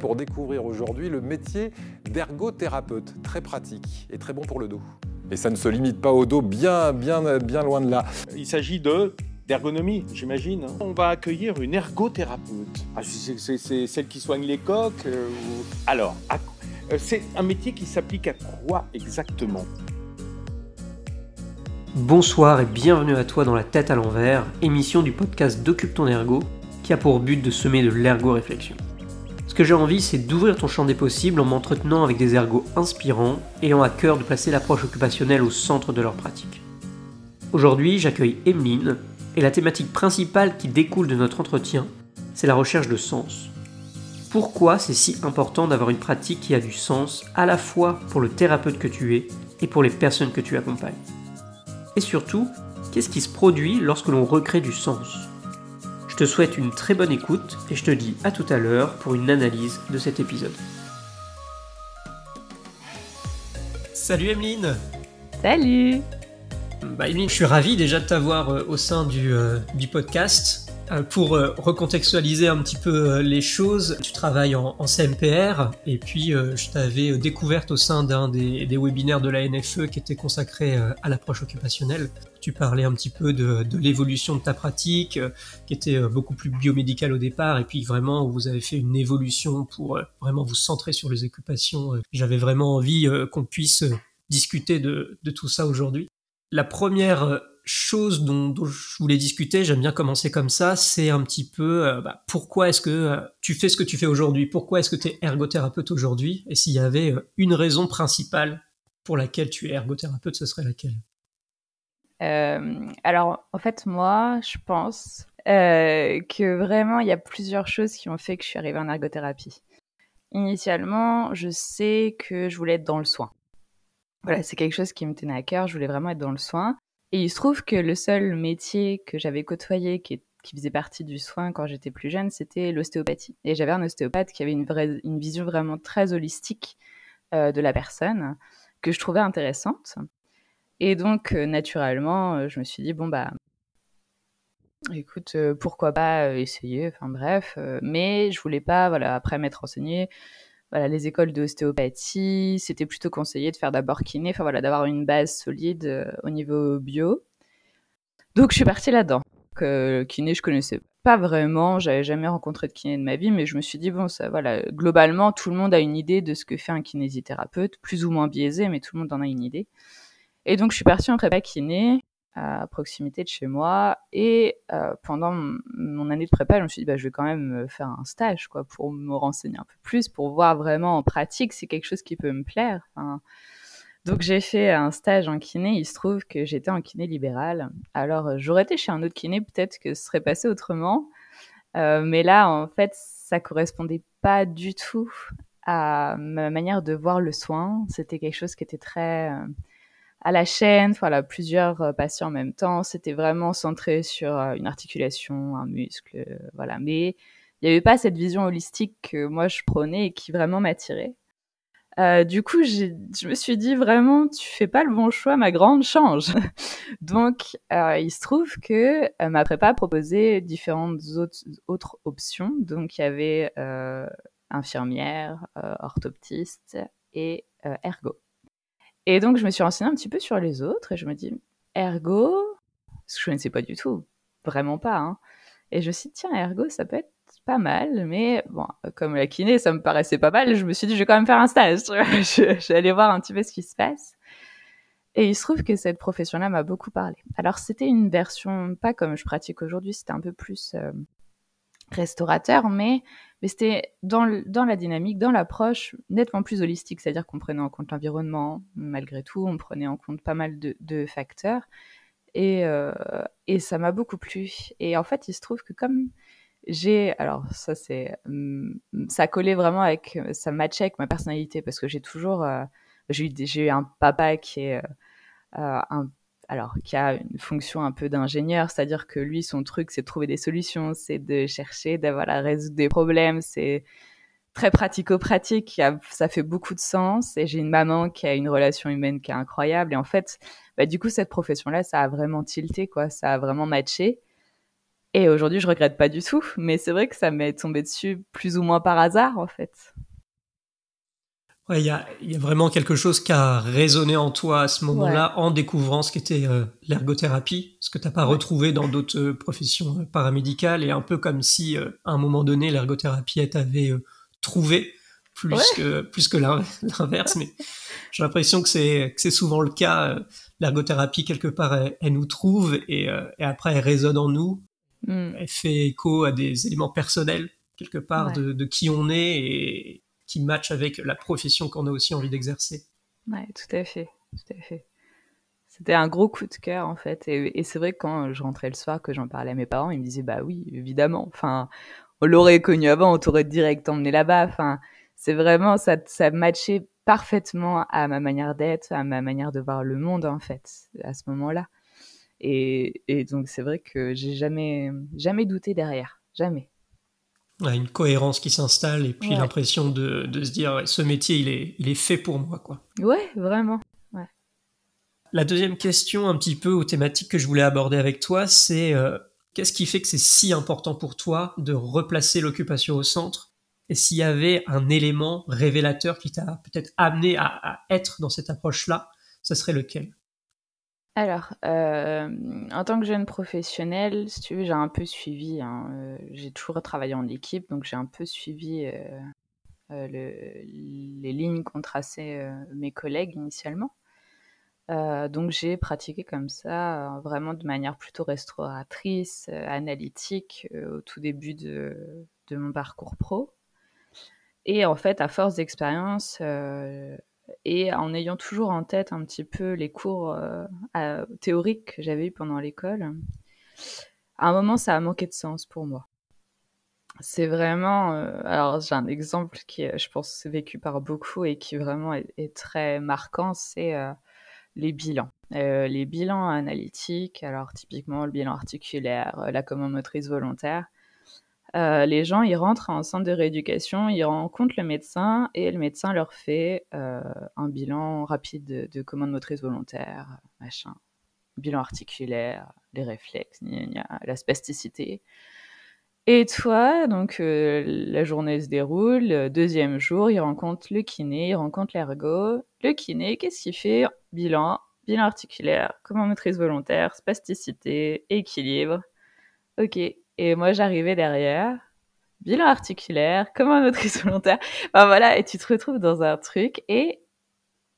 pour découvrir aujourd'hui le métier d'ergothérapeute, très pratique et très bon pour le dos. Et ça ne se limite pas au dos, bien, bien, bien loin de là. Il s'agit de d'ergonomie, j'imagine. On va accueillir une ergothérapeute. Ah, c'est celle qui soigne les coques. Euh, Alors, euh, c'est un métier qui s'applique à quoi exactement? Bonsoir et bienvenue à toi dans La tête à l'envers, émission du podcast D'occupe ton ergo, qui a pour but de semer de l'ergo-réflexion. Que j'ai envie, c'est d'ouvrir ton champ des possibles en m'entretenant avec des ergots inspirants, ayant à cœur de placer l'approche occupationnelle au centre de leur pratique. Aujourd'hui, j'accueille Emeline, et la thématique principale qui découle de notre entretien, c'est la recherche de sens. Pourquoi c'est si important d'avoir une pratique qui a du sens à la fois pour le thérapeute que tu es et pour les personnes que tu accompagnes? Et surtout, qu'est-ce qui se produit lorsque l'on recrée du sens? Te souhaite une très bonne écoute et je te dis à tout à l'heure pour une analyse de cet épisode. Salut Emeline Salut bah, je suis ravi déjà de t'avoir euh, au sein du, euh, du podcast. Euh, pour recontextualiser un petit peu les choses, tu travailles en, CMPR et puis je t'avais découverte au sein d'un des, webinaires de la NFE qui était consacré à l'approche occupationnelle. Tu parlais un petit peu de, l'évolution de ta pratique, qui était beaucoup plus biomédicale au départ, et puis vraiment vous avez fait une évolution pour vraiment vous centrer sur les occupations. J'avais vraiment envie qu'on puisse discuter de, de tout ça aujourd'hui. La première euh, chose dont, je voulais discuter, j'aime bien commencer comme ça, c'est un petit peu euh, bah, pourquoi est-ce que euh, tu fais ce que tu fais aujourd'hui? Pourquoi est-ce que tu es ergothérapeute aujourd'hui? Et s'il y avait une raison principale pour laquelle tu es ergothérapeute, ce serait laquelle? Alors, en fait, moi, je pense que vraiment, il y a plusieurs choses qui ont fait que je suis arrivée en ergothérapie. Initialement, je sais que je voulais être dans le soin. Voilà, c'est quelque chose qui me tenait à cœur. Je voulais vraiment être dans le soin. Et il se trouve que le seul métier que j'avais côtoyé qui, faisait partie du soin quand j'étais plus jeune, c'était l'ostéopathie. Et j'avais un ostéopathe qui avait une, vraie, une vision vraiment très holistique euh, de la personne, que je trouvais intéressante. Et donc, euh, naturellement, euh, je me suis dit, bon, bah, écoute, pourquoi pas essayer, enfin bref. mais je voulais pas, voilà, après m'être renseignée, voilà, les écoles d'ostéopathie, c'était plutôt conseillé de faire d'abord kiné, enfin voilà, d'avoir une base solide euh, au niveau bio. Donc je suis partie là-dedans. Que kiné, je connaissais pas vraiment, j'avais jamais rencontré de kiné de ma vie, mais je me suis dit bon, ça, voilà, globalement, tout le monde a une idée de ce que fait un kinésithérapeute, plus ou moins biaisé, mais tout le monde en a une idée. Et donc je suis partie en prépa kiné à proximité de chez moi. Et euh, pendant mon année de prépa, je me suis dit, bah, je vais quand même faire un stage, quoi, pour me renseigner un peu plus, pour voir vraiment en pratique si c'est quelque chose qui peut me plaire. donc j'ai fait un stage en kiné. Il se trouve que j'étais en kiné libéral. Alors j'aurais été chez un autre kiné, peut-être que ce serait passé autrement. Euh, mais là, en fait, ça correspondait pas du tout à ma manière de voir le soin. C'était quelque chose qui était très euh, à la chaîne, voilà, plusieurs euh, patients en même temps. C'était vraiment centré sur euh, une articulation, un muscle, euh, voilà. Mais il n'y avait pas cette vision holistique que moi je prenais et qui vraiment m'attirait. Euh, du coup, je me suis dit vraiment, tu fais pas le bon choix, ma grande change. Donc, euh, il se trouve que ma prépa proposait différentes autres, autres options. Donc, il y avait infirmière, orthoptiste et ergo. Et donc, je me suis renseignée un petit peu sur les autres et je me dis, ergo, ce que je ne sais pas du tout, vraiment pas. Hein. Et je me suis dit, tiens, ergo, ça peut être pas mal, mais bon, comme la kiné, ça me paraissait pas mal, je me suis dit, je vais quand même faire un stage. je, vais aller voir un petit peu ce qui se passe. Et il se trouve que cette profession-là m'a beaucoup parlé. Alors, c'était une version, pas comme je pratique aujourd'hui, c'était un peu plus euh, restaurateur, mais mais c'était dans, dans la dynamique, dans l'approche nettement plus holistique, c'est-à-dire qu'on prenait en compte l'environnement, malgré tout, on prenait en compte pas mal de, de facteurs, et, euh, et ça m'a beaucoup plu. Et en fait, il se trouve que comme j'ai, alors ça c'est, mm, ça collait vraiment avec, ça matchait avec ma personnalité, parce que j'ai toujours, euh, j'ai eu, eu un papa qui est euh, un alors qui a une fonction un peu d'ingénieur, c'est-à-dire que lui, son truc, c'est de trouver des solutions, c'est de chercher, d'avoir la résoudre des problèmes, c'est très pratico-pratique, ça fait beaucoup de sens. Et j'ai une maman qui a une relation humaine qui est incroyable. Et en fait, bah, du coup, cette profession-là, ça a vraiment tilté, quoi, ça a vraiment matché. Et aujourd'hui, je regrette pas du tout, mais c'est vrai que ça m'est tombé dessus plus ou moins par hasard, en fait. Il y, a, vraiment quelque chose qui a résonné en toi à ce moment-là en découvrant ce qu'était euh, l'ergothérapie, ce que tu n'as pas retrouvé dans d'autres euh, professions euh, paramédicales, et un peu comme si à un moment donné l'ergothérapie t'avait trouvé plus que plus que l'inverse. mais j'ai l'impression que c'est c'est souvent le cas. L'ergothérapie quelque part elle, nous trouve et, après elle résonne en nous. Hmm. Elle fait écho à des éléments personnels quelque part de, de qui on est et qui match avec la profession qu'on a aussi envie d'exercer. Ouais, tout à fait, tout à fait. C'était un gros coup de cœur en fait, et, c'est vrai que quand je rentrais le soir, que j'en parlais à mes parents, ils me disaient bah oui, évidemment. Enfin, on l'aurait connu avant, on t'aurait direct emmené là-bas. Enfin, c'est vraiment ça, ça matchait parfaitement à ma manière d'être, à ma manière de voir le monde en fait, à ce moment-là. Et, et donc c'est vrai que j'ai jamais, jamais douté derrière, jamais une cohérence qui s'installe et puis l'impression de, de, se dire ce métier il est, il est fait pour moi quoi. Ouais, vraiment. Ouais. La deuxième question un petit peu aux thématiques que je voulais aborder avec toi, c'est euh, qu'est-ce qui fait que c'est si important pour toi de replacer l'occupation au centre? Et s'il y avait un élément révélateur qui t'a peut-être amené à, à être dans cette approche-là, ce serait lequel? Alors, euh, en tant que jeune professionnelle, j'ai un peu suivi, hein, euh, j'ai toujours travaillé en équipe, donc j'ai un peu suivi euh, les lignes qu'ont tracées mes collègues initialement. donc j'ai pratiqué comme ça, vraiment de manière plutôt restauratrice, analytique, au tout début de, mon parcours pro. Et en fait, à force d'expérience, et en ayant toujours en tête un petit peu les cours euh, théoriques que j'avais eu pendant l'école, à un moment, ça a manqué de sens pour moi. C'est vraiment. Euh, alors, j'ai un exemple qui, je pense, vécu par beaucoup et qui vraiment est, très marquant c'est euh, les bilans. les bilans analytiques, alors typiquement le bilan articulaire, la commande motrice volontaire euh, les gens, ils rentrent en centre de rééducation, ils rencontrent le médecin et le médecin leur fait euh, un bilan rapide de, commande motrice volontaire, machin, bilan articulaire, les réflexes, la spasticité. Et toi, donc euh, la journée se déroule, deuxième jour, il rencontre le kiné, il rencontre l'ergo. Le kiné, qu'est-ce qu'il fait? Bilan, bilan articulaire, commande motrice volontaire, spasticité, équilibre. Ok, et moi, j'arrivais derrière, bilan articulaire, comme un motrice volontaire. Enfin, voilà, et tu te retrouves dans un truc et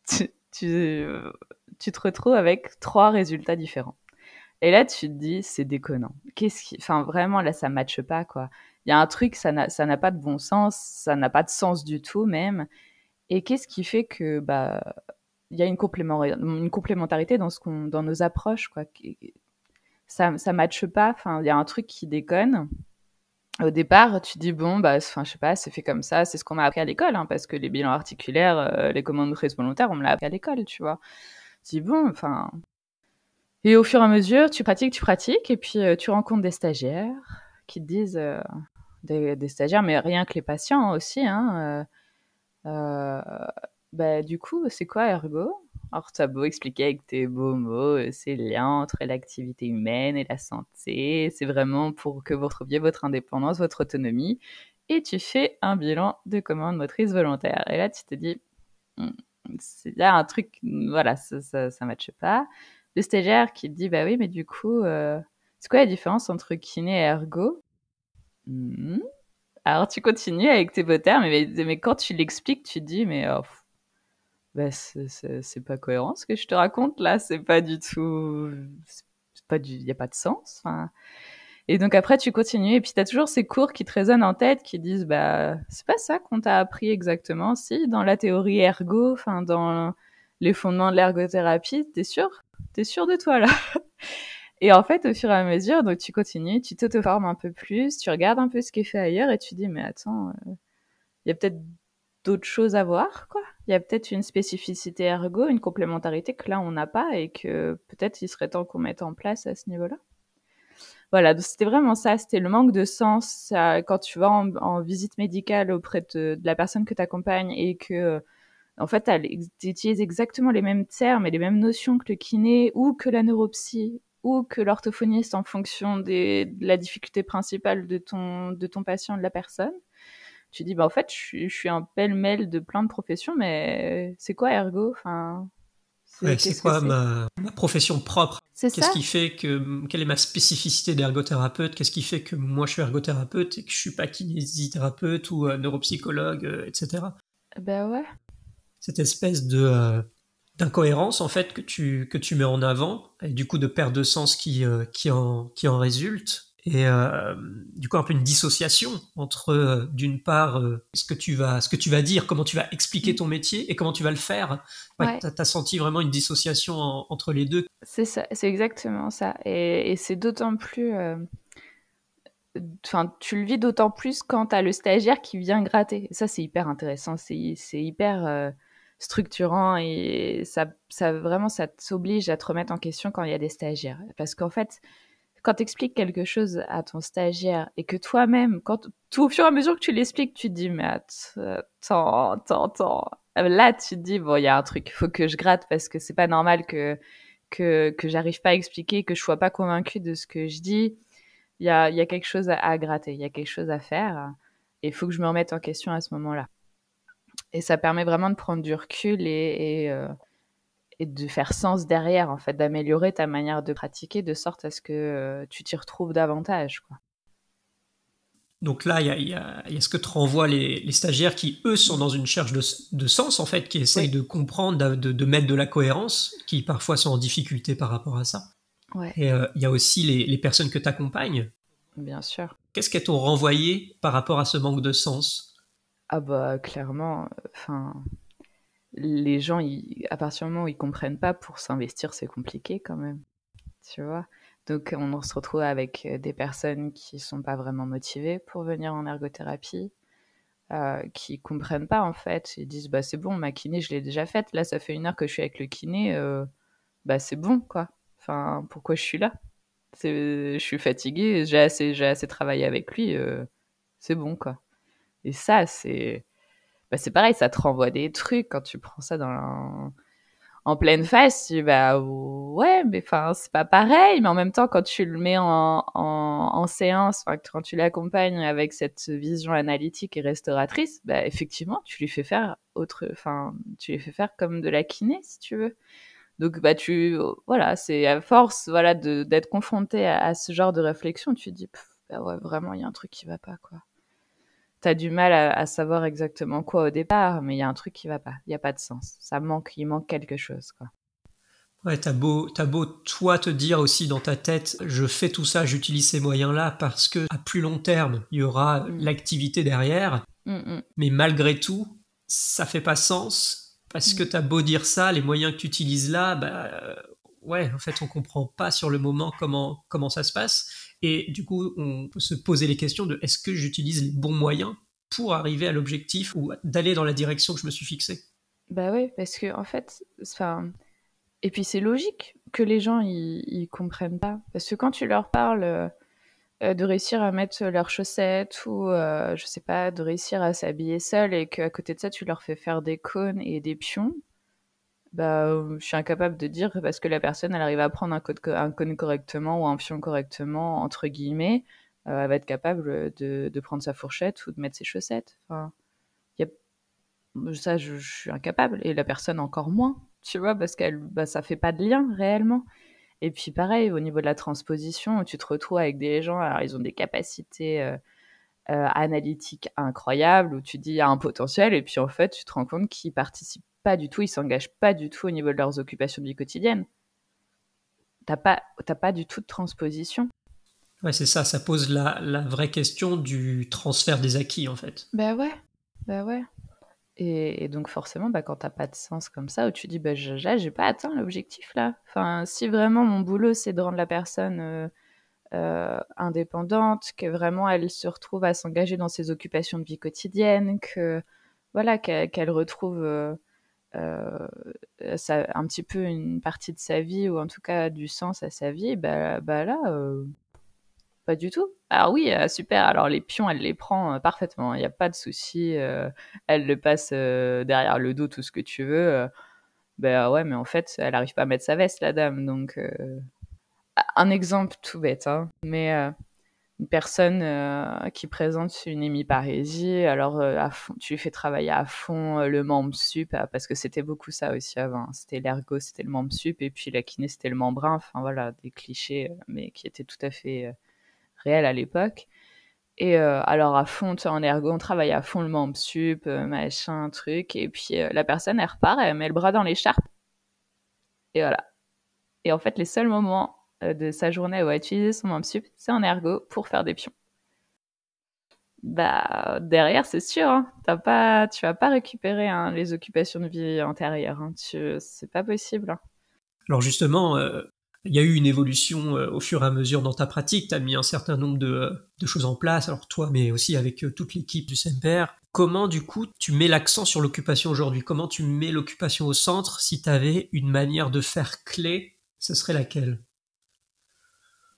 tu, tu, te retrouves avec trois résultats différents. Et là, tu te dis, c'est déconnant. Qu'est-ce qui, enfin, vraiment, là, ça matche pas, quoi. Il y a un truc, ça n'a, pas de bon sens, ça n'a pas de sens du tout, même. Et qu'est-ce qui fait que, bah, il y a une complémentarité dans ce qu'on, dans nos approches, quoi ça ça matche pas. Enfin, il y a un truc qui déconne. Au départ, tu dis bon, bah, enfin, je sais pas, c'est fait comme ça, c'est ce qu'on m'a appris à l'école, hein, parce que les bilans articulaires, euh, les commandes motrices volontaires, on me l'a appris à l'école, tu vois. Tu dis bon, enfin. Et au fur et à mesure, tu pratiques, tu pratiques, et puis euh, tu rencontres des stagiaires qui te disent, euh, des, stagiaires, mais rien que les patients aussi, hein. bah, du coup, c'est quoi ergo? Alors, tu as beau expliquer avec tes beaux mots, euh, c'est le lien entre l'activité humaine et la santé. C'est vraiment pour que vous retrouviez votre indépendance, votre autonomie. Et tu fais un bilan de commande motrice volontaire. Et là, tu te dis, il y a un truc, voilà, ça, ça matche pas. Le stagiaire qui te dit, bah oui, mais du coup, euh, c'est quoi la différence entre kiné et ergo? Hmm. Alors, tu continues avec tes beaux termes, mais, mais quand tu l'expliques, tu te dis, mais oh, bah, c'est pas cohérent ce que je te raconte là, c'est pas du tout, pas du, y a pas de sens. Et donc après tu continues et puis tu as toujours ces cours qui te résonnent en tête, qui disent bah c'est pas ça qu'on t'a appris exactement. Si dans la théorie ergo, enfin dans les fondements de l'ergothérapie, t'es sûr, t'es sûr de toi là? Et en fait, au fur et à mesure, donc tu continues, tu t'auto-formes un peu plus, tu regardes un peu ce qui est fait ailleurs et tu dis mais attends, euh, il y a peut-être d'autres choses à voir, quoi? Il y a peut-être une spécificité ergo, une complémentarité que là on n'a pas et que peut-être il serait temps qu'on mette en place à ce niveau-là. Voilà, c'était vraiment ça, c'était le manque de sens quand tu vas en, visite médicale auprès de, la personne que tu accompagnes et que en fait tu utilises exactement les mêmes termes et les mêmes notions que le kiné ou que la neuropsie ou que l'orthophoniste en fonction de la difficulté principale de ton, de ton patient, de la personne. Tu dis, bah, en fait, je suis, un pêle-mêle de plein de professions, mais c'est quoi ergo? Enfin, C'est quoi ma, profession propre? Qu'est-ce qui fait que. Quelle est ma spécificité d'ergothérapeute? Qu'est-ce qui fait que moi je suis ergothérapeute et que je suis pas kinésithérapeute ou euh, neuropsychologue, euh, etc. Ben ouais. Cette espèce de. Euh, d'incohérence en fait que tu, que tu mets en avant et du coup de perte de sens qui, euh, qui, en, qui en résulte et euh, du coup un peu une dissociation entre euh, d'une part ce que tu vas ce que tu vas dire comment tu vas expliquer ton métier et comment tu vas le faire ouais, tu as, senti vraiment une dissociation entre les deux c'est ça c'est exactement ça et, et c'est d'autant plus Enfin, tu le vis d'autant plus quand tu as le stagiaire qui vient gratter. ça, c'est hyper intéressant. C'est hyper structurant et ça, ça vraiment, ça t'oblige à te remettre en question quand il y a des stagiaires. Parce qu'en fait, quand tu expliques quelque chose à ton stagiaire et que toi-même, quand au fur et à mesure que tu l'expliques, tu te dis, mais attends, attends, attends. Là, tu te dis, bon, il y a un truc, il faut que je gratte parce que c'est pas normal que, que, que j'arrive pas à expliquer, que je sois pas convaincue de ce que je dis. Il y a, y a quelque chose à, à gratter, il y a quelque chose à faire. Et il faut que je me remette en question à ce moment-là. Et ça permet vraiment de prendre du recul et, et, euh, et de faire sens derrière, en fait, d'améliorer ta manière de pratiquer de sorte à ce que euh, tu t'y retrouves davantage. Quoi. Donc là, il y a, y, a, y a, ce que te renvoient les, les, stagiaires qui, eux, sont dans une recherche de, de sens, en fait, qui essayent oui. de comprendre, de, de, mettre de la cohérence, qui parfois sont en difficulté par rapport à ça. Ouais. Et il euh, y a aussi les, les personnes que tu accompagnes. Bien sûr. Qu'est-ce qu'elles t'ont renvoyé par rapport à ce manque de sens? Ah bah clairement, enfin les gens, ils, à partir du moment où ils comprennent pas, pour s'investir, c'est compliqué quand même, tu vois? Donc on se retrouve avec des personnes qui sont pas vraiment motivées pour venir en ergothérapie, euh, qui comprennent pas en fait. Ils disent bah c'est bon, ma kiné je l'ai déjà faite. Là ça fait une heure que je suis avec le kiné, euh, bah c'est bon quoi. Enfin pourquoi je suis là? Je suis fatiguée, j'ai assez, j'ai assez travaillé avec lui, euh, c'est bon quoi. Et ça, c'est bah, c'est pareil, ça te renvoie des trucs quand tu prends ça dans la... en pleine face. Tu bah ouais, mais enfin c'est pas pareil. Mais en même temps, quand tu le mets en, en, en séance, quand tu l'accompagnes avec cette vision analytique et restauratrice, bah effectivement, tu lui fais faire autre, enfin tu lui fais faire comme de la kiné si tu veux. Donc bah tu voilà, c'est à force voilà d'être confronté à, ce genre de réflexion, tu te dis bah ouais vraiment il y a un truc qui va pas quoi tu as du mal à, à, savoir exactement quoi au départ, mais il y a un truc qui va pas. Il n'y a pas de sens. Ça manque, il manque quelque chose, quoi. Ouais, t'as beau, as beau toi te dire aussi dans ta tête, je fais tout ça, j'utilise ces moyens-là parce que à plus long terme, il y aura mm. l'activité derrière. Mm -mm. Mais malgré tout, ça fait pas sens parce que t'as beau dire ça, les moyens que tu utilises là, bah ouais, en fait, on comprend pas sur le moment comment comment ça se passe. Et du coup, on peut se poser les questions de est-ce que j'utilise les bons moyens pour arriver à l'objectif ou d'aller dans la direction que je me suis fixée? Bah oui, parce que en fait, et puis c'est logique que les gens ils, comprennent pas, parce que quand tu leur parles euh, de réussir à mettre leurs chaussettes ou euh, je sais pas, de réussir à s'habiller seul et qu'à côté de ça tu leur fais faire des cônes et des pions, bah, je suis incapable de dire parce que la personne, elle arrive à prendre un, code, cône correctement ou un pion correctement, entre guillemets, euh, elle va être capable de, prendre sa fourchette ou de mettre ses chaussettes. Enfin, ça, je, suis incapable. Et la personne encore moins, tu vois, parce qu'elle, bah, ça fait pas de lien réellement. Et puis pareil, au niveau de la transposition, tu te retrouves avec des gens, alors ils ont des capacités euh, euh, analytiques incroyables, où tu dis il y a un potentiel, et puis en fait, tu te rends compte qu'ils participent pas du tout, ils s'engagent pas du tout au niveau de leurs occupations de vie quotidienne. T'as pas, t'as pas du tout de transposition. Ouais, c'est ça, ça pose la, la, vraie question du transfert des acquis, en fait. Bah ouais, bah ouais. Et, et donc forcément, bah, quand t'as pas de sens comme ça, où tu dis, bah, là, j'ai pas atteint l'objectif, là. Enfin, si vraiment mon boulot, c'est de rendre la personne euh, euh, indépendante, que vraiment elle se retrouve à s'engager dans ses occupations de vie quotidienne, que, voilà, qu'elle qu retrouve... Euh, ça, un petit peu une partie de sa vie ou en tout cas du sens à sa vie, bah, bah là, euh, pas du tout. Alors oui, euh, super. Alors les pions, elle les prend euh, parfaitement. Il n'y a pas de souci. Euh, elle le passe euh, derrière le dos, tout ce que tu veux. ben ouais, mais en fait, elle n'arrive pas à mettre sa veste, la dame. Donc un exemple tout bête, hein, mais euh, une personne euh, qui présente une hémiparésie, alors euh, à fond, tu lui fais travailler à fond le membre sup, parce que c'était beaucoup ça aussi avant. C'était l'ergo, c'était le membre sup, et puis la kiné, c'était le membrin. Enfin voilà, des clichés, mais qui étaient tout à fait réels à l'époque. Et alors à fond, en ergo, on travaille à fond le membre sup, machin, truc, et puis la personne, elle repart, elle met le bras dans l'écharpe, et voilà. Et en fait, les seuls moments euh, de sa journée où elle utiliser son membre sup, c'est en ergo pour faire des pions. Bah derrière, c'est sûr, hein, pas, tu vas pas récupérer hein, les occupations de vie antérieures. Hein, c'est pas possible. Hein. Alors justement, euh, il y a eu une évolution euh, au fur et à mesure dans ta pratique. Tu as mis un certain nombre de, choses en place, alors toi, mais aussi avec toute l'équipe du CMPR. Comment, du coup, tu mets l'accent sur l'occupation aujourd'hui? Comment tu mets l'occupation au centre? Si tu avais une manière de faire clé, ce serait laquelle?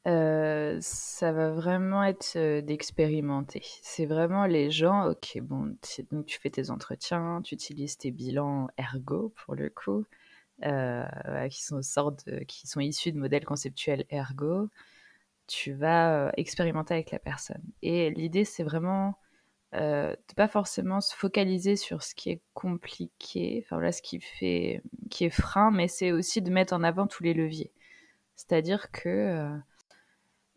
Euh, ça va vraiment être euh, d'expérimenter. C'est vraiment les gens, ok, bon, donc tu fais tes entretiens, tu utilises tes bilans ergo pour le coup, euh, qui sont sortes qui sont issus de modèles conceptuels ergo. Tu vas expérimenter avec la personne. Et l'idée, c'est vraiment de pas forcément se focaliser sur ce qui est compliqué, enfin voilà, ce qui fait, qui est frein, mais c'est aussi de mettre en avant tous les leviers. C'est-à-dire que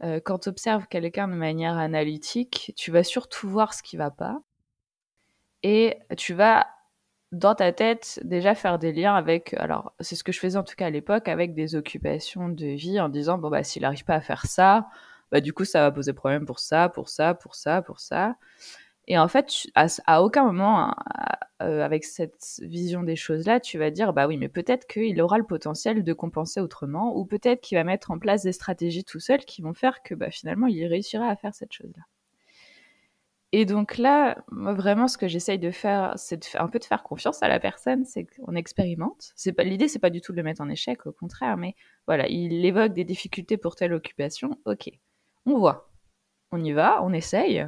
euh, quand tu observes quelqu'un de manière analytique, tu vas surtout voir ce qui va pas. Et tu vas, dans ta tête, déjà faire des liens avec. Alors, c'est ce que je faisais en tout cas à l'époque, avec des occupations de vie, en disant bon, bah, s'il n'arrive pas à faire ça, bah, du coup, ça va poser problème pour ça, pour ça, pour ça, pour ça. Et en fait, à, aucun moment, hein, euh, avec cette vision des choses-là, tu vas dire, bah oui, mais peut-être qu'il aura le potentiel de compenser autrement, ou peut-être qu'il va mettre en place des stratégies tout seul qui vont faire que bah, finalement, il réussira à faire cette chose-là. Et donc là, moi, vraiment, ce que j'essaye de faire, c'est un peu de faire confiance à la personne, c'est qu'on expérimente. C'est pas l'idée, c'est pas du tout de le mettre en échec, au contraire, mais voilà, il évoque des difficultés pour telle occupation. Ok, on voit, on y va, on essaye.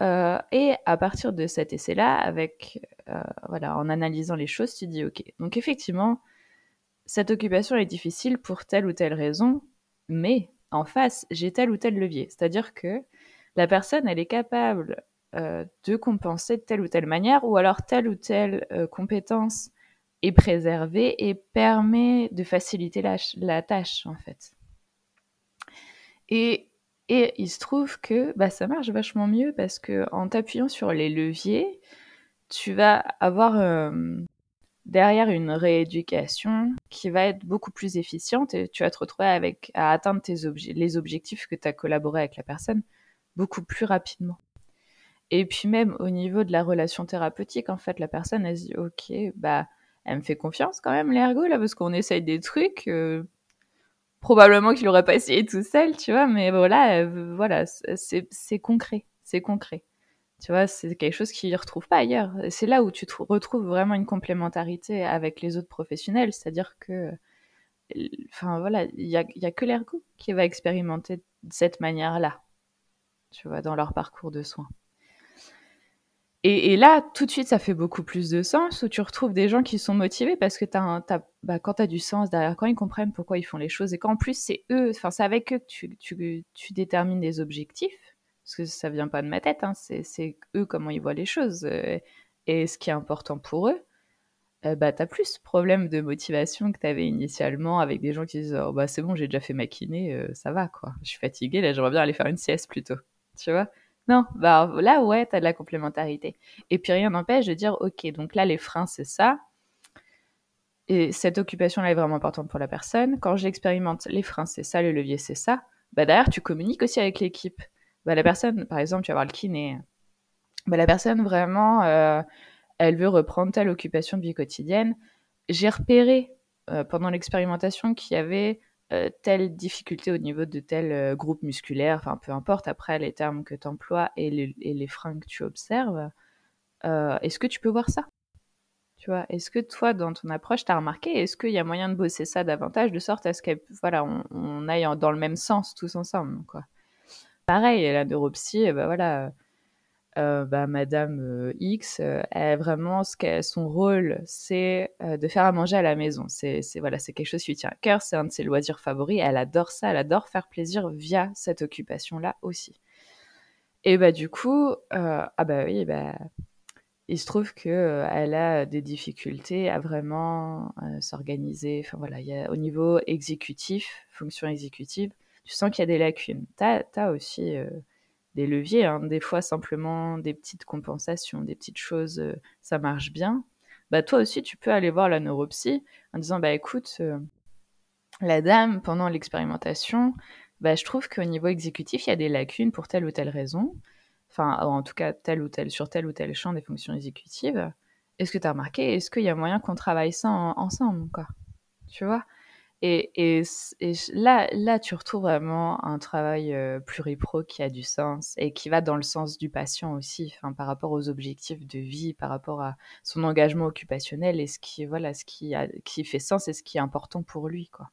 Euh, et à partir de cet essai-là, avec euh, voilà, en analysant les choses, tu dis ok. Donc effectivement, cette occupation est difficile pour telle ou telle raison, mais en face, j'ai tel ou tel levier. C'est-à-dire que la personne, elle est capable euh, de compenser de telle ou telle manière, ou alors telle ou telle compétence est préservée et permet de faciliter la, la tâche en fait. Et et il se trouve que bah, ça marche vachement mieux parce que en t'appuyant sur les leviers, tu vas avoir euh, derrière une rééducation qui va être beaucoup plus efficiente et tu vas te retrouver avec, à atteindre tes les objectifs que tu as collaboré avec la personne beaucoup plus rapidement. Et puis même au niveau de la relation thérapeutique, en fait, la personne, elle se dit, ok, bah, elle me fait confiance quand même, l'ergo, là, parce qu'on essaye des trucs. Euh, probablement qu'il n'aurait pas essayé tout seul, tu vois, mais voilà, euh, voilà, c'est concret, c'est concret. Tu vois, c'est quelque chose qu'il ne retrouve pas ailleurs. C'est là où tu retrouves vraiment une complémentarité avec les autres professionnels, c'est-à-dire que, enfin voilà, il n'y a, a que l'ergo qui va expérimenter de cette manière-là, tu vois, dans leur parcours de soins. Et, là, tout de suite, ça fait beaucoup plus de sens, où tu retrouves des gens qui sont motivés parce que bah, quand tu as du sens derrière, quand ils comprennent pourquoi ils font les choses, et qu'en plus, c'est eux, enfin, c'est avec eux que tu, détermines des objectifs, parce que ça vient pas de ma tête, hein, c'est eux comment ils voient les choses, euh, et ce qui est important pour eux, euh, bah, tu as plus problème de motivation que tu avais initialement avec des gens qui disent oh, bah, c'est bon, j'ai déjà fait ma kiné, euh, ça va, quoi. Je suis fatiguée, là, j'aimerais bien aller faire une sieste plutôt. Tu vois? Non, bah là, ouais, tu as de la complémentarité. Et puis rien n'empêche de dire, ok, donc là, les freins, c'est ça. Et cette occupation-là est vraiment importante pour la personne. Quand j'expérimente les freins, c'est ça, le levier, c'est ça. Bah derrière, tu communiques aussi avec l'équipe. Bah la personne, par exemple, tu vas voir le kiné. Bah la personne, vraiment, euh, elle veut reprendre telle occupation de vie quotidienne. J'ai repéré euh, pendant l'expérimentation qu'il y avait euh, telle difficulté au niveau de tel euh, groupe musculaire, enfin peu importe après les termes que tu emploies et les, freins que tu observes, euh, est-ce que tu peux voir ça? Tu vois, est-ce que toi, dans ton approche, tu as remarqué, est-ce qu'il y a moyen de bosser ça davantage de sorte à ce qu'on voilà, on, aille dans le même sens tous ensemble quoi? Pareil, la neuropsy, bah voilà, euh, bah, Madame euh, X, euh, vraiment, ce son rôle, c'est de faire à manger à la maison. C'est voilà, c'est quelque chose qui lui tient à cœur, c'est un de ses loisirs favoris. Elle adore ça, elle adore faire plaisir via cette occupation-là aussi. Et bah du coup, ah bah oui, bah, il se trouve que elle a des difficultés à vraiment s'organiser. Enfin voilà, il y a, au niveau exécutif, fonction exécutive, tu sens qu'il y a des lacunes. T'as as aussi des leviers, hein, des fois simplement des petites compensations, des petites choses, euh, ça marche bien. Bah toi aussi, tu peux aller voir la neuropsy en disant bah écoute, euh, la dame pendant l'expérimentation, bah je trouve qu'au niveau exécutif, il y a des lacunes pour telle ou telle raison. Enfin en tout cas tel ou tel sur tel ou tel champ des fonctions exécutives. Est-ce que tu as remarqué? Est-ce qu'il y a moyen qu'on travaille ça en- ensemble, quoi? Tu vois? Et, et, et là, là, tu retrouves vraiment un travail euh, pluripro qui a du sens et qui va dans le sens du patient aussi, par rapport aux objectifs de vie, par rapport à son engagement occupationnel et ce qui, voilà, ce qui, a, qui fait sens et ce qui est important pour lui, quoi.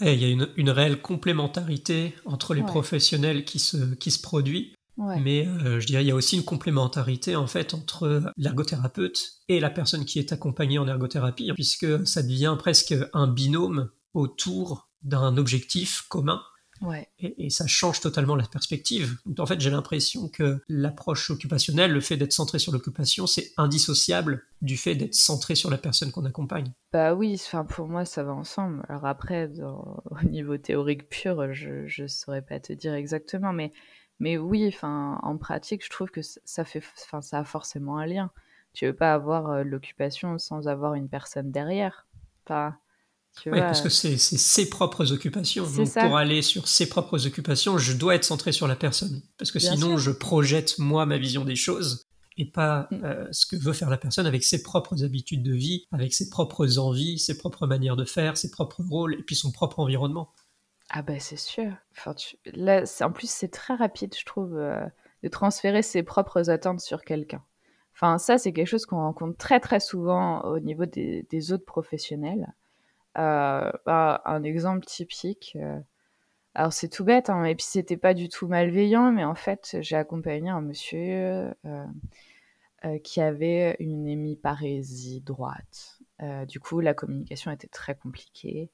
Ouais, il y a une, une réelle complémentarité entre les Ouais. professionnels qui se, qui se produit. Ouais. Mais euh, je dirais il y a aussi une complémentarité en fait entre l'ergothérapeute et la personne qui est accompagnée en ergothérapie, puisque ça devient presque un binôme autour d'un objectif commun. Ouais. Et, et ça change totalement la perspective. Donc, en fait, j'ai l'impression que l'approche occupationnelle, le fait d'être centré sur l'occupation, c'est indissociable du fait d'être centré sur la personne qu'on accompagne. Bah oui, enfin pour moi ça va ensemble. Alors après, dans- au niveau théorique pur, je je saurais pas te dire exactement, mais mais oui, enfin en pratique, je trouve que ça fait, enfin ça a forcément un lien. Tu veux pas avoir euh, l'occupation sans avoir une personne derrière. Tu Oui, vois. parce que c'est ses propres occupations. Donc ça. pour aller sur ses propres occupations, je dois être centré sur la personne. Parce que Bien sinon, sûr. je projette moi ma vision des choses et pas Mm. euh, ce que veut faire la personne avec ses propres habitudes de vie, avec ses propres envies, ses propres manières de faire, ses propres rôles et puis son propre environnement. Ah bah c'est sûr. En plus, c'est très rapide, je trouve, euh, de transférer ses propres attentes sur quelqu'un. Enfin, ça, c'est quelque chose qu'on rencontre très très souvent au niveau des, autres professionnels. Euh, bah, un exemple typique. euh, alors c'est tout bête, hein, et puis c'était pas du tout malveillant, mais en fait, j'ai accompagné un monsieur qui avait une hémiparésie droite. Du coup, la communication était très compliquée.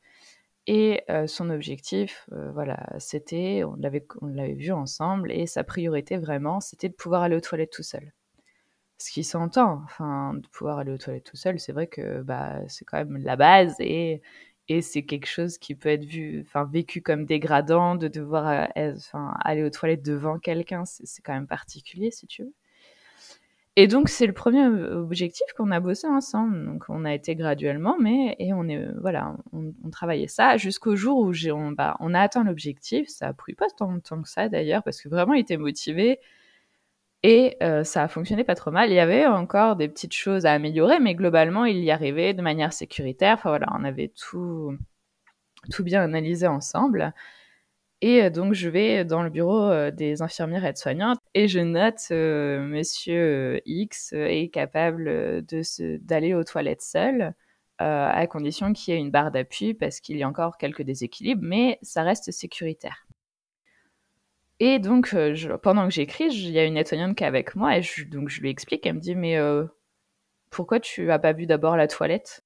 Et euh, son objectif, euh, voilà, c'était, on l'avait, on l'avait vu ensemble, et sa priorité vraiment, c'était de pouvoir aller aux toilettes tout seul. Ce qui s'entend, enfin, de pouvoir aller aux toilettes tout seul, c'est vrai que bah, c'est quand même la base, et, et c'est quelque chose qui peut être vu, enfin, vécu comme dégradant, de devoir euh, aller aux toilettes devant quelqu'un, c'est, c'est quand même particulier, si tu veux. Et donc, c'est le premier objectif qu'on a bossé ensemble. Donc, on a été graduellement, mais et on est voilà, on, travaillait ça jusqu'au jour où j'ai, on, bah, on a atteint l'objectif. Ça a pris pas tant de temps que ça d'ailleurs, parce que vraiment, il était motivé et euh, ça a fonctionné pas trop mal. Il y avait encore des petites choses à améliorer, mais globalement, il y arrivait de manière sécuritaire. Enfin voilà, on avait tout tout bien analysé ensemble. Et euh, donc, je vais dans le bureau euh, des infirmières aides-soignantes et je note euh, Monsieur X est capable d'aller aux toilettes seul, à condition qu'il y ait une barre d'appui parce qu'il y a encore quelques déséquilibres, mais ça reste sécuritaire. Et donc, pendant que j'écris, il y a une aide-soignante qui est avec moi et donc je lui explique. Elle me dit Mais pourquoi tu as pas vu d'abord la toilette?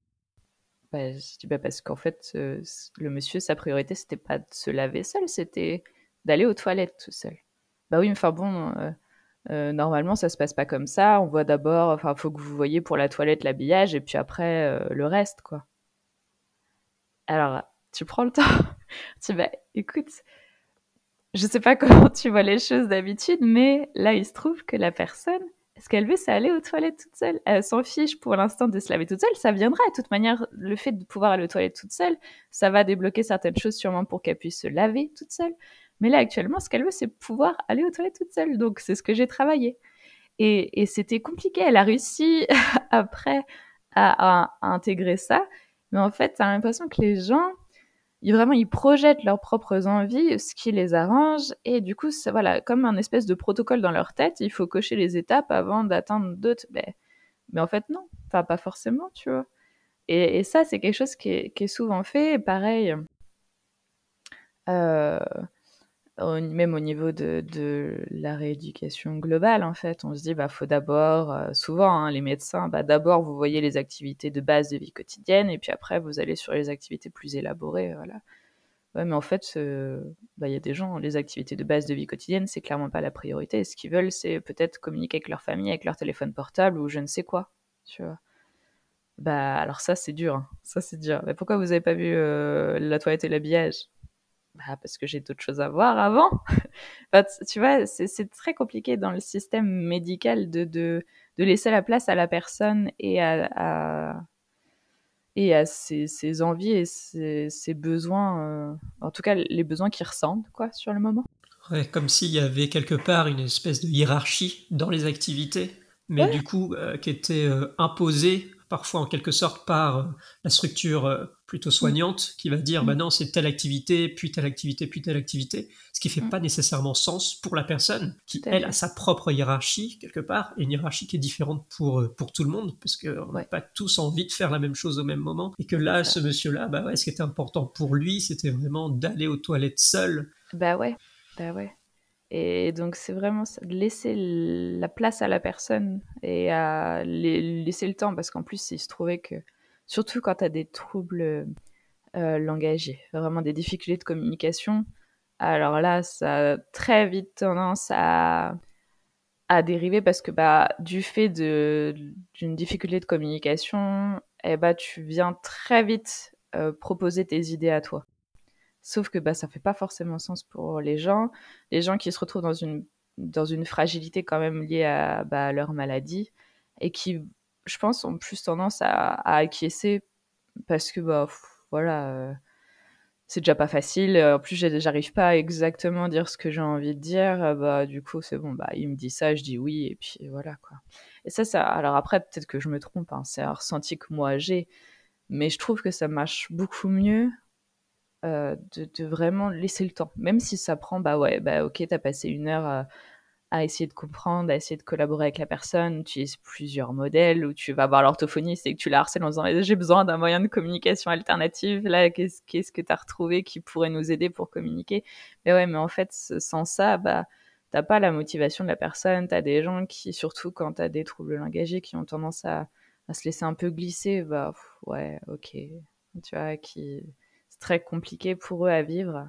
Bah, je dis bah parce qu'en fait, le monsieur, sa priorité, c'était pas de se laver seul, c'était d'aller aux toilettes tout seul. Bah oui, mais enfin bon, euh, euh, normalement, ça se passe pas comme ça. On voit d'abord, enfin, faut que vous voyez pour la toilette l'habillage et puis après euh, le reste, quoi. Alors, tu prends le temps. tu dis, bah écoute, je sais pas comment tu vois les choses d'habitude, mais là, il se trouve que la personne, ce qu'elle veut, c'est aller aux toilettes toute seule? Elle s'en fiche pour l'instant de se laver toute seule. Ça viendra. De toute manière, le fait de pouvoir aller aux toilettes toute seule, ça va débloquer certaines choses sûrement pour qu'elle puisse se laver toute seule. Mais là, actuellement, ce qu'elle veut, c'est pouvoir aller aux toilettes toute seule. Donc, c'est ce que j'ai travaillé. Et, c'était compliqué. Elle a réussi après à, intégrer ça. Mais en fait, t'as l'impression que les gens, ils, vraiment, ils projettent leurs propres envies, ce qui les arrange. Et du coup, voilà, comme un espèce de protocole dans leur tête, il faut cocher les étapes avant d'atteindre d'autres. Ben, mais en fait, non. Enfin, pas forcément, tu vois. Et, ça, c'est quelque chose qui est, souvent fait. Pareil, euh, même au niveau de, la rééducation globale, en fait, on se dit, bah, faut d'abord, euh, souvent, hein, les médecins, bah, d'abord, vous voyez les activités de base de vie quotidienne, et puis après, vous allez sur les activités plus élaborées, voilà. Ouais, mais en fait, bah, il y a des gens, les activités de base de vie quotidienne, c'est clairement pas la priorité. Ce qu'ils veulent, c'est peut-être communiquer avec leur famille, avec leur téléphone portable ou je ne sais quoi, tu vois. Bah, alors ça, c'est dur. Hein. Ça, c'est dur. Mais pourquoi vous avez pas vu euh, la toilette et l'habillage? Bah, parce que j'ai d'autres choses à voir avant. tu vois, c'est très compliqué dans le système médical de, de, de, laisser la place à la personne et à, à et à ses, ses, envies et ses, ses besoins, euh, en tout cas les besoins qu'ils ressentent quoi, sur le moment. Ouais, comme s'il y avait quelque part une espèce de hiérarchie dans les activités, mais du coup euh, qui était euh, imposée parfois en quelque sorte par la structure plutôt mm. soignante qui va dire mm. bah non c'est telle activité puis telle activité puis telle activité ce qui fait mm. pas nécessairement sens pour la personne qui elle a sa propre hiérarchie quelque part et une hiérarchie qui est différente pour euh, pour tout le monde parce que on n'a pas tous envie de faire la même chose au même moment et que là ce monsieur là bah ouais ce qui était important pour lui c'était vraiment d'aller aux toilettes seul bah ouais bah ouais et donc, c'est vraiment de laisser la place à la personne et à laisser le temps, parce qu'en plus, il se trouvait que, surtout quand tu as des troubles euh, langagiers, vraiment des difficultés de communication, alors là, ça a très vite tendance à, à dériver parce que bah, du fait d'une difficulté de communication, eh bah, tu viens très vite euh, proposer tes idées à toi. Sauf que bah, ça fait pas forcément sens pour les gens. Les gens qui se retrouvent dans une, dans une fragilité quand même liée à, bah, leur maladie et qui, je pense, ont plus tendance à, acquiescer parce que, bah, voilà, euh, c'est déjà pas facile. En plus, j'arrive pas à exactement dire ce que j'ai envie de dire. Bah, du coup, c'est bon, bah, il me dit ça, je dis oui, et puis voilà, quoi. Et ça, ça, alors après, peut-être que je me trompe, hein, c'est un ressenti que moi j'ai, mais je trouve que ça marche beaucoup mieux euh, de, vraiment laisser le temps. Même si ça prend, bah ouais, bah ok, t'as passé une heure à, essayer de comprendre, à essayer de collaborer avec la personne, tu utilises plusieurs modèles, ou tu vas voir l'orthophoniste et que tu la harcèles en disant j'ai besoin d'un moyen de communication alternative, là, qu'est-ce que t'as retrouvé qui pourrait nous aider pour communiquer? Mais ouais, mais en fait, sans ça, bah t'as pas la motivation de la personne, t'as des gens qui, surtout quand t'as des troubles langagiers, qui ont tendance à, se laisser un peu glisser, bah ouais, ok, tu vois, qui très compliqué pour eux à vivre.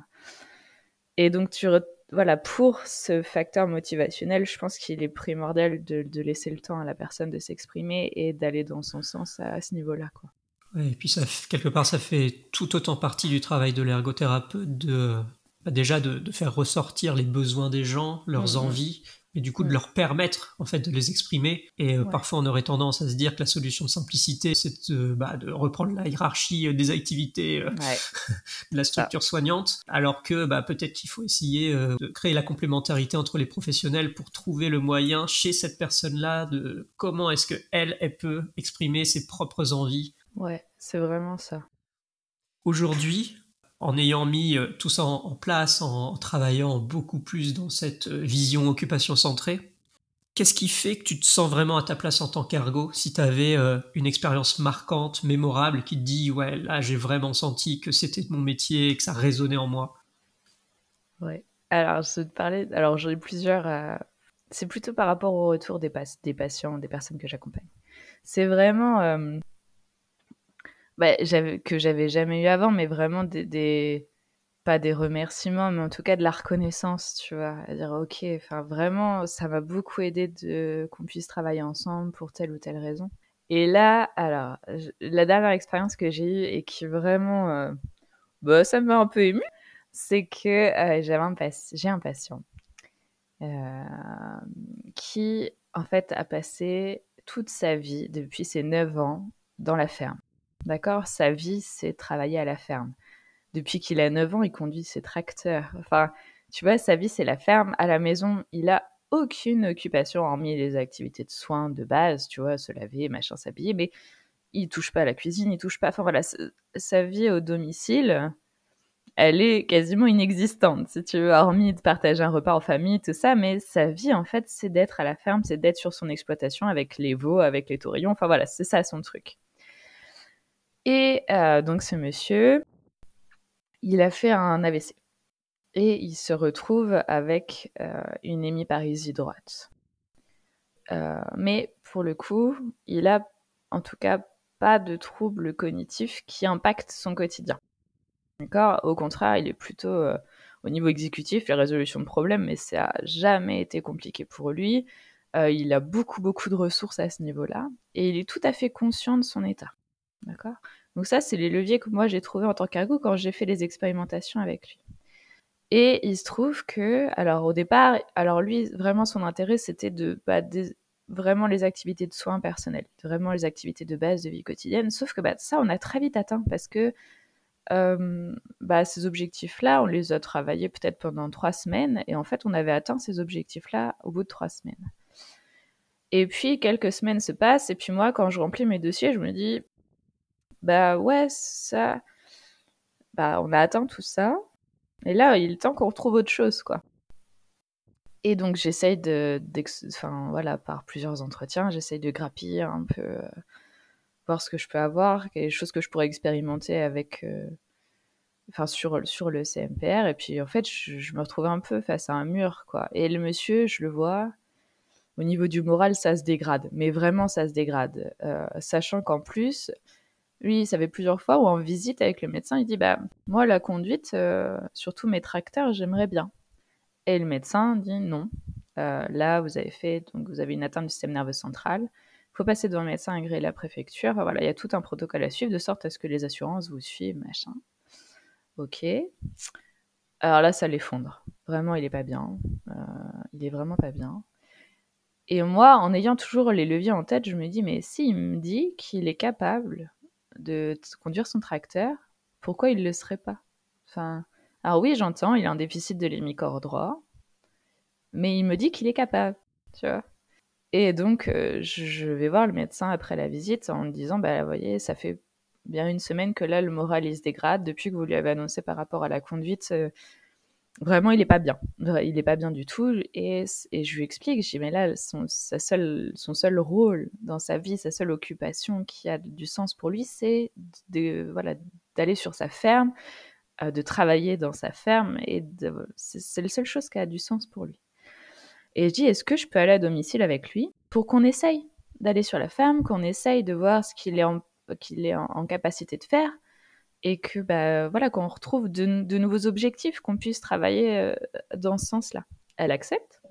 Et donc, tu voilà, pour ce facteur motivationnel, je pense qu'il est primordial de, laisser le temps à la personne de s'exprimer et d'aller dans son sens à, ce niveau-là. Quoi. et puis, ça, quelque part, ça fait tout autant partie du travail de l'ergothérapeute de bah, déjà de, faire ressortir les besoins des gens, leurs mmh envies, et du coup de leur permettre en fait de les exprimer. Et euh, parfois on aurait tendance à se dire que la solution de simplicité, c'est de, bah, de, reprendre la hiérarchie euh, des activités euh, de la structure soignante, alors que bah, peut-être qu'il faut essayer de créer la complémentarité entre les professionnels pour trouver le moyen chez cette personne-là de comment est-ce que elle, elle peut exprimer ses propres envies. Ouais, c'est vraiment ça. Aujourd'hui, en ayant mis euh, tout ça en, place, en, travaillant beaucoup plus dans cette euh, vision occupation centrée, qu'est-ce qui fait que tu te sens vraiment à ta place en tant qu'ergo si tu avais euh, une expérience marquante, mémorable, qui te dit ouais là j'ai vraiment senti que c'était mon métier et que ça résonnait en moi? Ouais. Alors je te parlais, alors j'en ai plusieurs. C'est plutôt par rapport au retour des patients, des personnes que j'accompagne. C'est vraiment bah, que j'avais jamais eu avant, mais vraiment des, pas des remerciements, mais en tout cas de la reconnaissance, tu vois, à dire ok, vraiment, ça m'a beaucoup aidé qu'on puisse travailler ensemble pour telle ou telle raison. Et là, alors, la dernière expérience que j'ai eue et qui vraiment, euh, bah, ça m'a un peu ému, c'est que euh, j'ai un patient euh, qui, en fait, a passé toute sa vie, depuis ses 9 ans, dans la ferme. D'accord Sa vie, c'est travailler à la ferme. Depuis qu'il a 9 ans, il conduit ses tracteurs. Enfin, tu vois, sa vie, c'est la ferme. À la maison, il a aucune occupation, hormis les activités de soins de base, tu vois, se laver, machin, s'habiller, mais il touche pas à la cuisine, il touche pas. Enfin voilà, sa vie au domicile, elle est quasiment inexistante, si tu veux, hormis de partager un repas en famille, tout ça, mais sa vie, en fait, c'est d'être à la ferme, c'est d'être sur son exploitation avec les veaux, avec les taurillons, enfin voilà, c'est ça son truc. Et euh, donc ce monsieur, il a fait un AVC. et il se retrouve avec euh, une hémiparésie droite. Euh, mais pour le coup, il a en tout cas pas de troubles cognitifs qui impactent son quotidien. D'accord? Au contraire, il est plutôt au niveau exécutif, les résolutions de problèmes, mais ça n'a jamais été compliqué pour lui. il a beaucoup, beaucoup de ressources à ce niveau-là, et il est tout à fait conscient de son état. D'accord Donc ça, c'est les leviers que moi j'ai trouvés en tant qu'ergo quand j'ai fait les expérimentations avec lui. Et il se trouve que, alors au départ, alors lui, vraiment son intérêt, c'était de bah, vraiment les activités de soins personnels, vraiment les activités de base de vie quotidienne. Sauf que bah, ça, on a très vite atteint parce que bah, ces objectifs-là, on les a travaillés peut-être pendant trois semaines, et en fait, on avait atteint ces objectifs-là au bout de trois semaines. Et puis, quelques semaines se passent, et puis moi, quand je remplis mes dossiers, je me dis, bah ouais, ça, bah on a atteint tout ça, et là, il est temps qu'on retrouve autre chose, quoi. Et donc, j'essaye de, enfin, voilà, par plusieurs entretiens, j'essaye de grappiller un peu, euh, voir ce que je peux avoir, les choses que je pourrais expérimenter avec, euh, enfin, sur, sur le CMPR. Et puis, en fait, je, me retrouve un peu face à un mur, quoi. Et le monsieur, je le vois, au niveau du moral, ça se dégrade. Mais vraiment, ça se dégrade. Euh, sachant qu'en plus, lui, ça fait plusieurs fois où en visite avec le médecin, il dit bah moi la conduite, euh, surtout mes tracteurs, j'aimerais bien. Et le médecin dit non. Euh, là, vous avez fait donc vous avez une atteinte du système nerveux central. Il faut passer devant le médecin agréé la préfecture. Voilà, il y a tout un protocole à suivre de sorte à ce que les assurances vous suivent, machin. Ok. Alors là, ça l'effondre. Vraiment, il est pas bien. Euh, il est vraiment pas bien. Et moi, en ayant toujours les leviers en tête, je me dis, mais si il me dit qu'il est capable de conduire son tracteur, pourquoi il ne le serait pas? Enfin, alors oui, j'entends, il a un déficit de l'hémicorps droit, mais il me dit qu'il est capable, tu vois. Et donc, euh, je vais voir le médecin après la visite en me disant, bah, vous voyez, ça fait bien une semaine que là, le moral, il se dégrade depuis que vous lui avez annoncé par rapport à la conduite. Euh, vraiment, il est pas bien. Il est pas bien du tout. Et, je lui explique, je dis, mais là, son, son seul rôle dans sa vie, sa seule occupation qui a du sens pour lui, c'est de, voilà, d'aller sur sa ferme, euh, de travailler dans sa ferme. Et c'est la seule chose qui a du sens pour lui. Et je dis, est-ce que je peux aller à domicile avec lui pour qu'on essaye d'aller sur la ferme, qu'on essaye de voir ce qu'il est qu'il est en capacité de faire et que bah, voilà qu'on retrouve de, nouveaux objectifs, qu'on puisse travailler euh, dans ce sens-là. Elle accepte.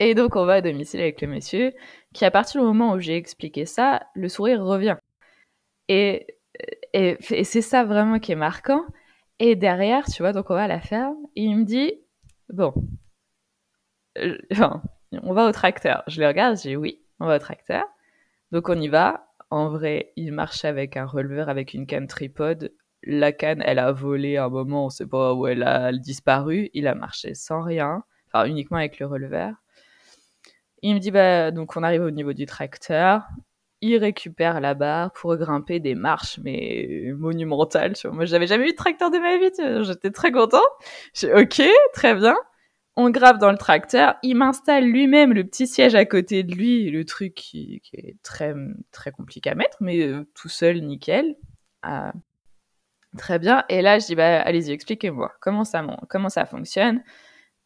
Et donc on va à domicile avec le monsieur, qui à partir du moment où j'ai expliqué ça, le sourire revient. Et, et, c'est ça vraiment qui est marquant. Et derrière, tu vois, donc on va à la ferme, et il me dit, bon, enfin, on va au tracteur. Je le regarde, je dis oui, on va au tracteur. Donc on y va, en vrai, il marchait avec un releveur, avec une canne tripode. La canne, elle a volé un moment, on sait pas où elle a disparu. Il a marché sans rien, enfin uniquement avec le releveur. Il me dit, bah, donc on arrive au niveau du tracteur. Il récupère la barre pour grimper des marches, mais monumentales. Tu vois. Moi, j'avais jamais eu de tracteur de ma vie. J'étais très content. J'ai ok, très bien on grave dans le tracteur, il m'installe lui-même le petit siège à côté de lui, le truc qui, est très, très compliqué à mettre, mais euh, tout seul, nickel. Ah, très bien. Et là, je dis, bah, allez-y, expliquez-moi comment ça, comment ça fonctionne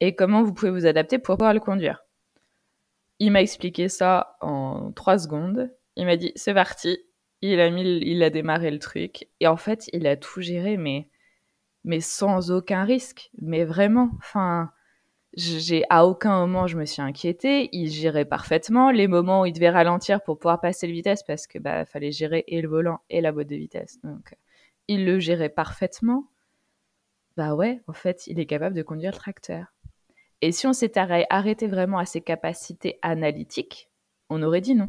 et comment vous pouvez vous adapter pour pouvoir le conduire. Il m'a expliqué ça en trois secondes. Il m'a dit, c'est parti. Il a mis, il a démarré le truc. Et en fait, il a tout géré, mais, mais sans aucun risque. Mais vraiment, enfin, j'ai à aucun moment je me suis inquiétée. Il gérait parfaitement les moments où il devait ralentir pour pouvoir passer le vitesse parce que bah fallait gérer et le volant et la boîte de vitesse. Donc il le gérait parfaitement. Bah ouais, en fait, il est capable de conduire le tracteur. Et si on s'était arrêté vraiment à ses capacités analytiques, on aurait dit non.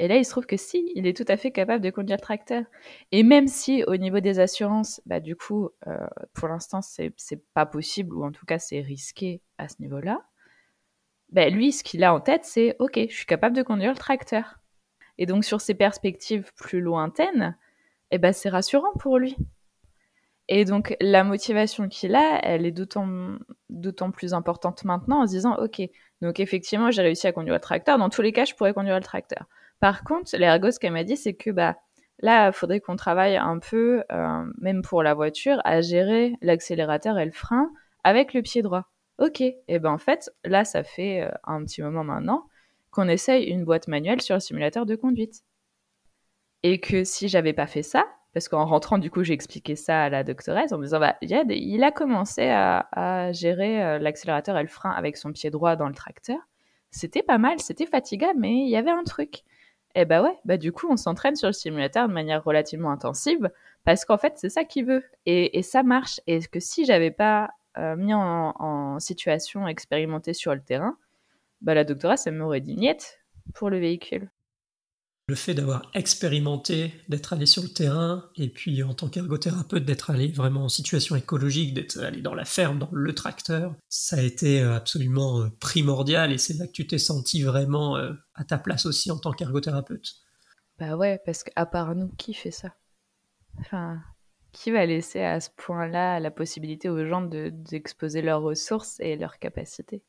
Et là, il se trouve que si, il est tout à fait capable de conduire le tracteur. Et même si au niveau des assurances, bah, du coup, euh, pour l'instant, c'est, pas possible, ou en tout cas, c'est risqué à ce niveau-là, bah, lui, ce qu'il a en tête, c'est OK, je suis capable de conduire le tracteur. Et donc, sur ces perspectives plus lointaines, eh ben, c'est rassurant pour lui. Et donc, la motivation qu'il a, elle est d'autant plus importante maintenant en se disant OK, donc effectivement, j'ai réussi à conduire le tracteur. Dans tous les cas, je pourrais conduire le tracteur. Par contre, l'ergo, ce qu'elle m'a dit, c'est que bah, Là, il faudrait qu'on travaille un peu, euh, même pour la voiture, à gérer l'accélérateur et le frein avec le pied droit. Ok, et eh ben en fait, là, ça fait euh, un petit moment maintenant qu'on essaye une boîte manuelle sur le simulateur de conduite. Et que si j'avais pas fait ça, parce qu'en rentrant, du coup, j'ai expliqué ça à la doctoresse en me disant, bah, il a commencé à, gérer euh, l'accélérateur et le frein avec son pied droit dans le tracteur. C'était pas mal, c'était fatigant, mais il y avait un truc. Eh bah ouais, bah du coup, on s'entraîne sur le simulateur de manière relativement intensive, parce qu'en fait, c'est ça qu'il veut. Et, ça marche. Et que si j'avais pas euh, mis en, situation expérimentée sur le terrain, bah la doctoresse, elle m'aurait dit niette pour le véhicule le fait d'avoir expérimenté, d'être allé sur le terrain, et puis en tant qu'ergothérapeute, d'être allé vraiment en situation écologique, d'être allé dans la ferme, dans le tracteur, ça a été euh, absolument euh, primordial, et c'est là que tu t'es senti vraiment euh, à ta place aussi en tant qu'ergothérapeute. Bah ouais, parce qu'à part nous, qui fait ça? Enfin, qui va laisser à ce point-là la possibilité aux gens d'exposer leurs ressources et leurs capacités?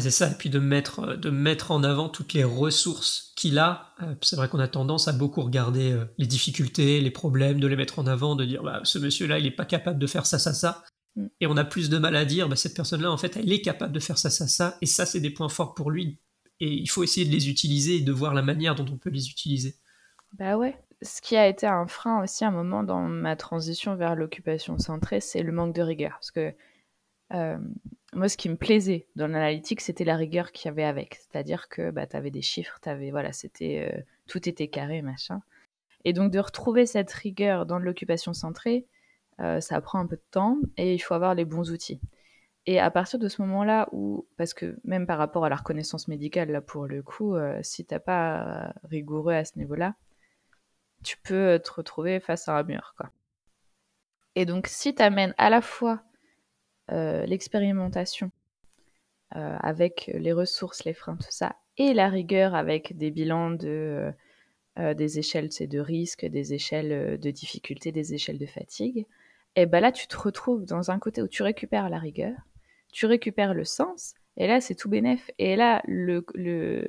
C'est ça, et puis de mettre, euh, de mettre en avant toutes les ressources qu'il a. Euh, c'est vrai qu'on a tendance à beaucoup regarder euh, les difficultés, les problèmes, de les mettre en avant, de dire bah, ce monsieur-là, il n'est pas capable de faire ça, ça, ça. Mm. Et on a plus de mal à dire bah, cette personne-là, en fait, elle est capable de faire ça, ça, ça. Et ça, c'est des points forts pour lui. Et il faut essayer de les utiliser et de voir la manière dont on peut les utiliser. Bah ouais. Ce qui a été un frein aussi à un moment dans ma transition vers l'occupation centrée, c'est le manque de rigueur. Parce que moi, ce qui me plaisait dans l'analytique, c'était la rigueur qu'il y avait avec. C'est-à-dire que bah, tu avais des chiffres, avais, voilà, euh, tout était carré, machin. Et donc, de retrouver cette rigueur dans l'occupation centrée, euh, ça prend un peu de temps et il faut avoir les bons outils. Et à partir de ce moment-là, où, parce que même par rapport à la reconnaissance médicale, là pour le coup, euh, si t'as pas rigoureux à ce niveau-là, tu peux te retrouver face à un mur. Quoi. Et donc, si tu amènes à la fois l'expérimentation euh, avec les ressources, les freins, tout ça, et la rigueur avec des bilans de, euh, des échelles de risque, des échelles de difficulté, des échelles de fatigue, et ben là tu te retrouves dans un côté où tu récupères la rigueur, tu récupères le sens, et là c'est tout bénef. Et là le,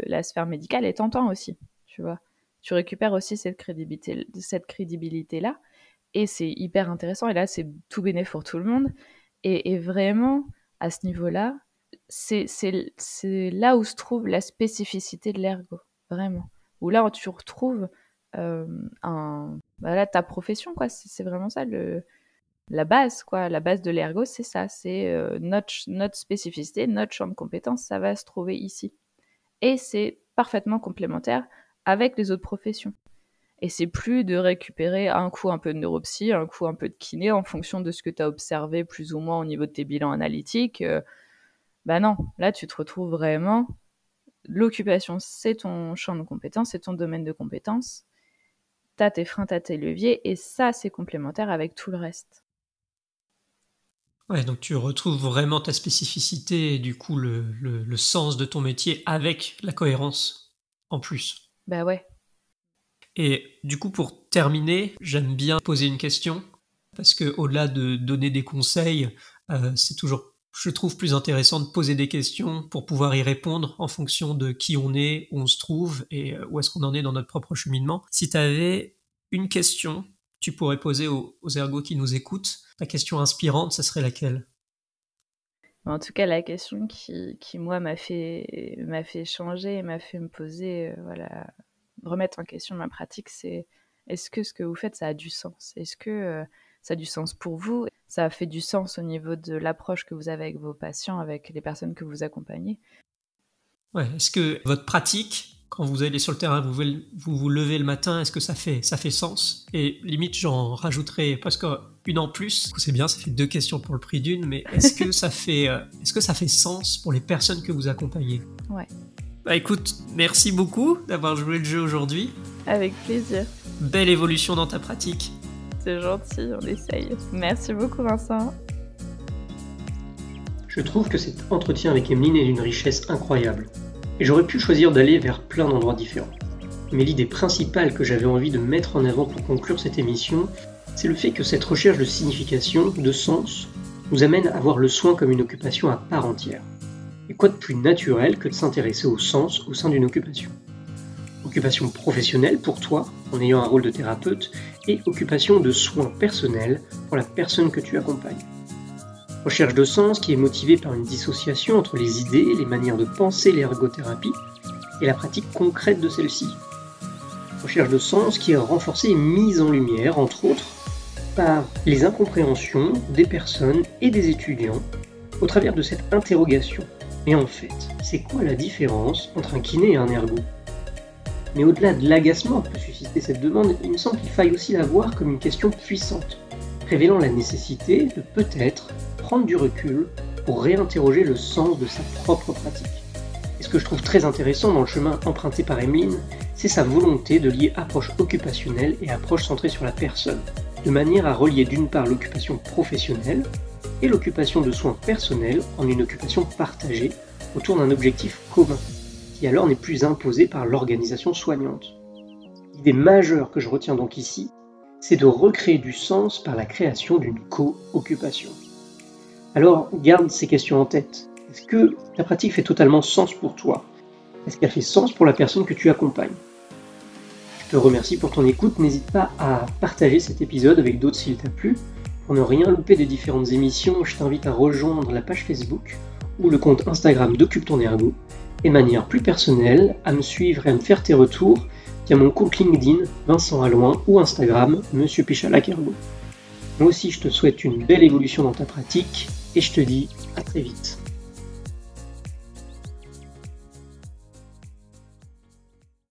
la sphère médicale est tentant aussi, tu vois. Tu récupères aussi cette crédibilité, cette crédibilité là, et c'est hyper intéressant. Et là c'est tout bénef pour tout le monde. Et, vraiment, à ce niveau-là, c'est là où se trouve la spécificité de l'ergo, vraiment. Où là, tu retrouves euh, bah ta profession, quoi. C'est vraiment ça, la base, quoi. La base de l'ergo, c'est ça. C'est euh, notre, notre spécificité, notre champ de compétences, ça va se trouver ici. Et c'est parfaitement complémentaire avec les autres professions. Et c'est plus de récupérer un coup un peu de neuropsy, un coup un peu de kiné en fonction de ce que tu as observé plus ou moins au niveau de tes bilans analytiques. Ben bah non, là tu te retrouves vraiment. L'occupation, c'est ton champ de compétences, c'est ton domaine de compétences. Tu as tes freins, tu as tes leviers, et ça, c'est complémentaire avec tout le reste. Ouais, donc tu retrouves vraiment ta spécificité et du coup le, le sens de ton métier avec la cohérence en plus. Bah ouais, et du coup, pour terminer, j'aime bien poser une question parce que au-delà de donner des conseils, euh, c'est toujours, je trouve, plus intéressant de poser des questions pour pouvoir y répondre en fonction de qui on est, où on se trouve et euh, où est-ce qu'on en est dans notre propre cheminement. Si tu avais une question, tu pourrais poser aux, ergots qui nous écoutent. Ta question inspirante, ça serait laquelle? En tout cas, la question qui, moi, m'a fait, changer m'a fait me poser euh, voilà, remettre en question ma pratique, c'est est-ce que ce que vous faites, ça a du sens? Est-ce que euh, ça a du sens pour vous? Ça a fait du sens au niveau de l'approche que vous avez avec vos patients, avec les personnes que vous accompagnez? Ouais, est-ce que votre pratique, quand vous allez sur le terrain, vous vous, vous levez le matin, est-ce que ça fait, ça fait sens? Et limite, j'en rajouterai parce qu'une en plus, c'est bien, ça fait deux questions pour le prix d'une, mais est-ce que ça fait, euh, est-ce que ça fait sens pour les personnes que vous accompagnez? Ouais. Bah écoute, merci beaucoup d'avoir joué le jeu aujourd'hui. Avec plaisir. Belle évolution dans ta pratique. C'est gentil, on essaye. Merci beaucoup Vincent. Je trouve que cet entretien avec Emeline est d'une richesse incroyable. Et j'aurais pu choisir d'aller vers plein d'endroits différents. Mais l'idée principale que j'avais envie de mettre en avant pour conclure cette émission, c'est le fait que cette recherche de signification, de sens, nous amène à voir le soin comme une occupation à part entière. Et quoi de plus naturel que de s'intéresser au sens au sein d'une occupation? Occupation professionnelle pour toi, en ayant un rôle de thérapeute, et occupation de soins personnels pour la personne que tu accompagnes. Recherche de sens qui est motivée par une dissociation entre les idées, les manières de penser l'ergothérapie et la pratique concrète de celle-ci. Recherche de sens qui est renforcée et mise en lumière, entre autres, par les incompréhensions des personnes et des étudiants au travers de cette interrogation. Mais en fait, c'est quoi la différence entre un kiné et un ergo? Mais au-delà de l'agacement que peut susciter cette demande, il me semble qu'il faille aussi la voir comme une question puissante, révélant la nécessité de peut-être prendre du recul pour réinterroger le sens de sa propre pratique. Et ce que je trouve très intéressant dans le chemin emprunté par Emeline, c'est sa volonté de lier approche occupationnelle et approche centrée sur la personne, de manière à relier d'une part l'occupation professionnelle et l'occupation de soins personnels en une occupation partagée autour d'un objectif commun, qui alors n'est plus imposé par l'organisation soignante. L'idée majeure que je retiens donc ici, c'est de recréer du sens par la création d'une co-occupation. Alors garde ces questions en tête. Est-ce que ta pratique fait totalement sens pour toi? Est-ce qu'elle fait sens pour la personne que tu accompagnes? Je te remercie pour ton écoute. N'hésite pas à partager cet épisode avec d'autres s'il t'a plu. Pour ne rien louper des différentes émissions, je t'invite à rejoindre la page Facebook ou le compte Instagram d'Occupe ton Ergo et de manière plus personnelle à me suivre et à me faire tes retours via mon compte LinkedIn Vincent Alloin ou Instagram Monsieur Pichalac Ergo. Moi aussi je te souhaite une belle évolution dans ta pratique et je te dis à très vite.